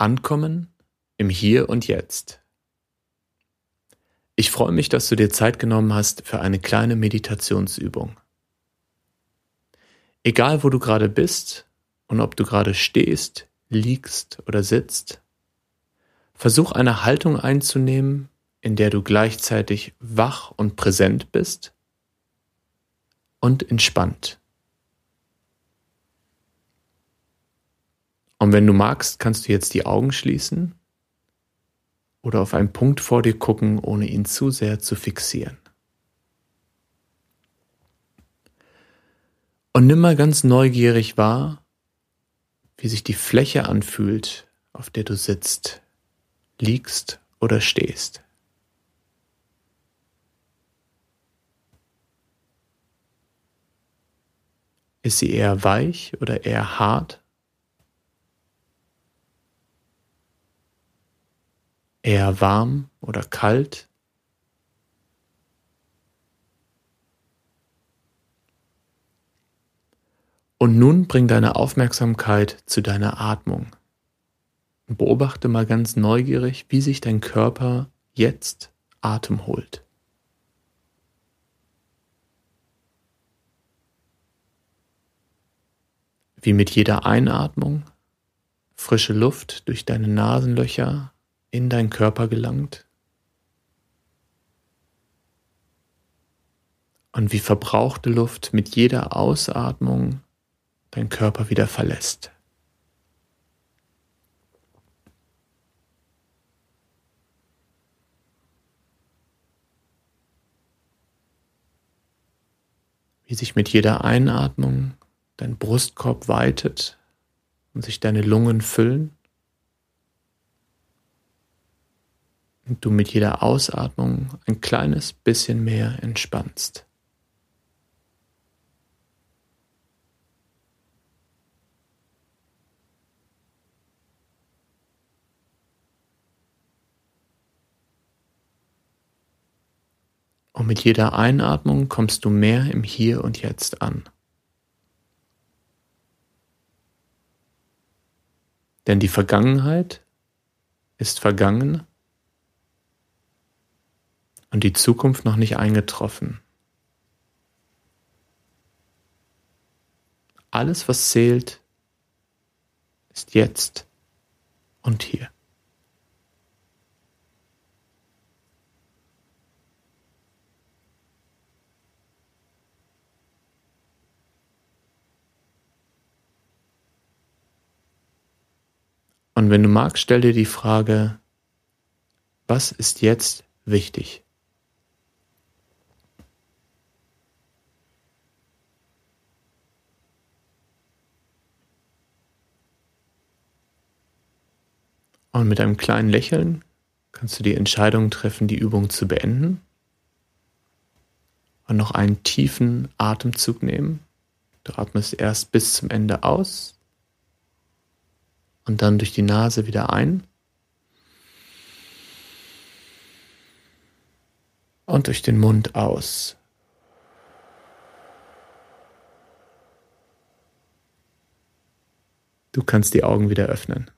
Ankommen im Hier und Jetzt. Ich freue mich, dass du dir Zeit genommen hast für eine kleine Meditationsübung. Egal wo du gerade bist und ob du gerade stehst, liegst oder sitzt, versuch eine Haltung einzunehmen, in der du gleichzeitig wach und präsent bist und entspannt. Und wenn du magst, kannst du jetzt die Augen schließen oder auf einen Punkt vor dir gucken, ohne ihn zu sehr zu fixieren. Und nimm mal ganz neugierig wahr, wie sich die Fläche anfühlt, auf der du sitzt, liegst oder stehst. Ist sie eher weich oder eher hart? Eher warm oder kalt? Und nun bring deine Aufmerksamkeit zu deiner Atmung. Beobachte mal ganz neugierig, wie sich dein Körper jetzt Atem holt. Wie mit jeder Einatmung frische Luft durch deine Nasenlöcher in deinen Körper gelangt und wie verbrauchte Luft mit jeder Ausatmung dein Körper wieder verlässt. Wie sich mit jeder Einatmung dein Brustkorb weitet und sich deine Lungen füllen. Und du mit jeder Ausatmung ein kleines bisschen mehr entspannst. Und mit jeder Einatmung kommst du mehr im Hier und Jetzt an. Denn die Vergangenheit ist vergangen und die Zukunft noch nicht eingetroffen. Alles, was zählt, ist jetzt und hier. Und wenn du magst, stell dir die Frage, was ist jetzt wichtig? Und mit einem kleinen Lächeln kannst du die Entscheidung treffen, die Übung zu beenden. Und noch einen tiefen Atemzug nehmen. Du atmest erst bis zum Ende aus und dann durch die Nase wieder ein. Und durch den Mund aus. Du kannst die Augen wieder öffnen.